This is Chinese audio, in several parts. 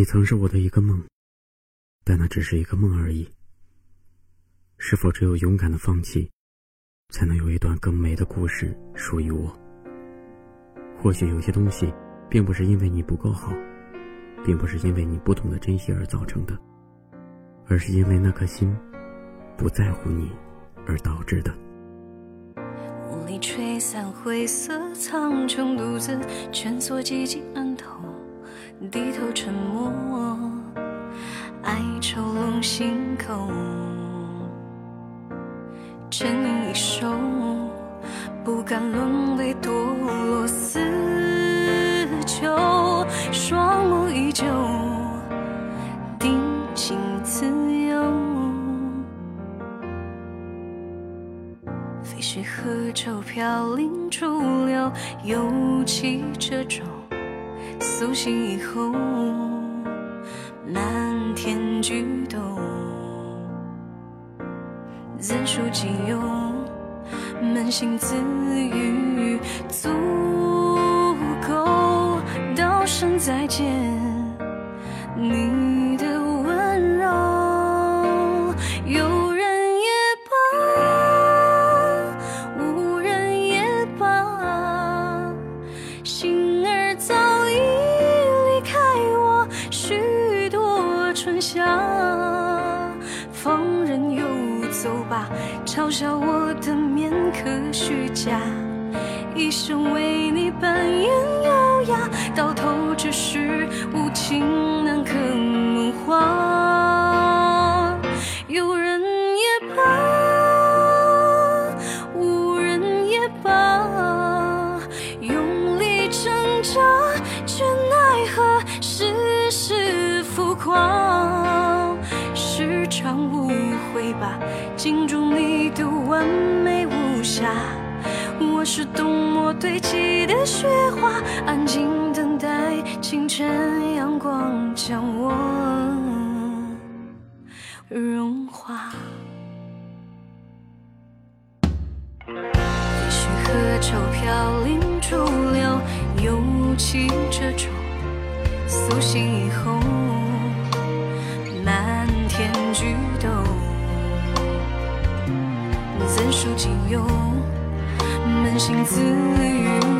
你曾是我的一个梦，但那只是一个梦而已。是否只有勇敢的放弃，才能有一段更美的故事属于我？或许有些东西，并不是因为你不够好，并不是因为你不懂得珍惜而造成的，而是因为那颗心不在乎你而导致的。雾里吹散灰色苍穹，独自蜷缩寂静案头。低头沉默，哀愁笼心口，沉吟一首，不敢沦为堕落死囚，双目依旧，定情自由，飞絮河舟飘零逐流，又起这种。苏醒以后，漫天举动，怎数几有？扪心自语，下。放任游走吧，嘲笑我的面可虚假，一生为你扮演优雅，到头只是无情难可梦话。有人也罢，无人也罢，用力挣扎，却奈何世事浮夸。场误会吧，镜中你的完美无瑕。我是冬末堆积的雪花，安静等待清晨阳光将我融化。飞絮河舟飘零逐流，又起这种心自语，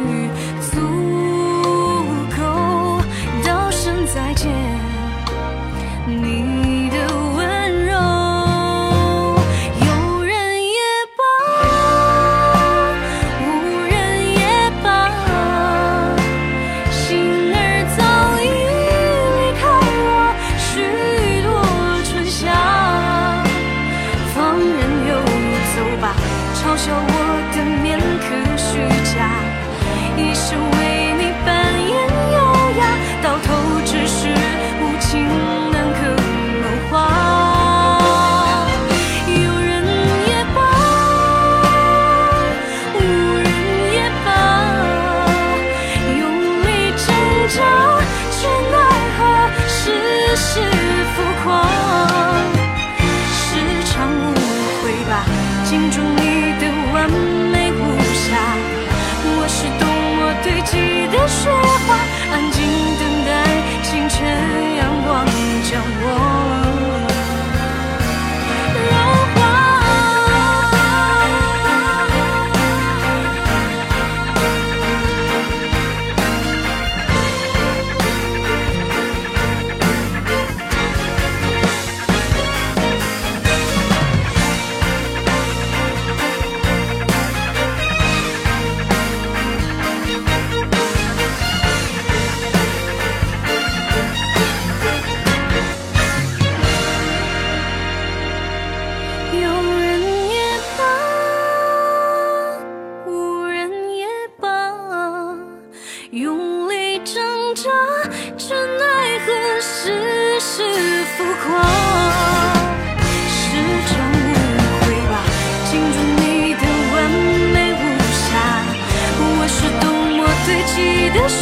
待挣扎，却奈何世事浮夸。是场误会吧，镜中你的完美无瑕。我是多么堆积的雪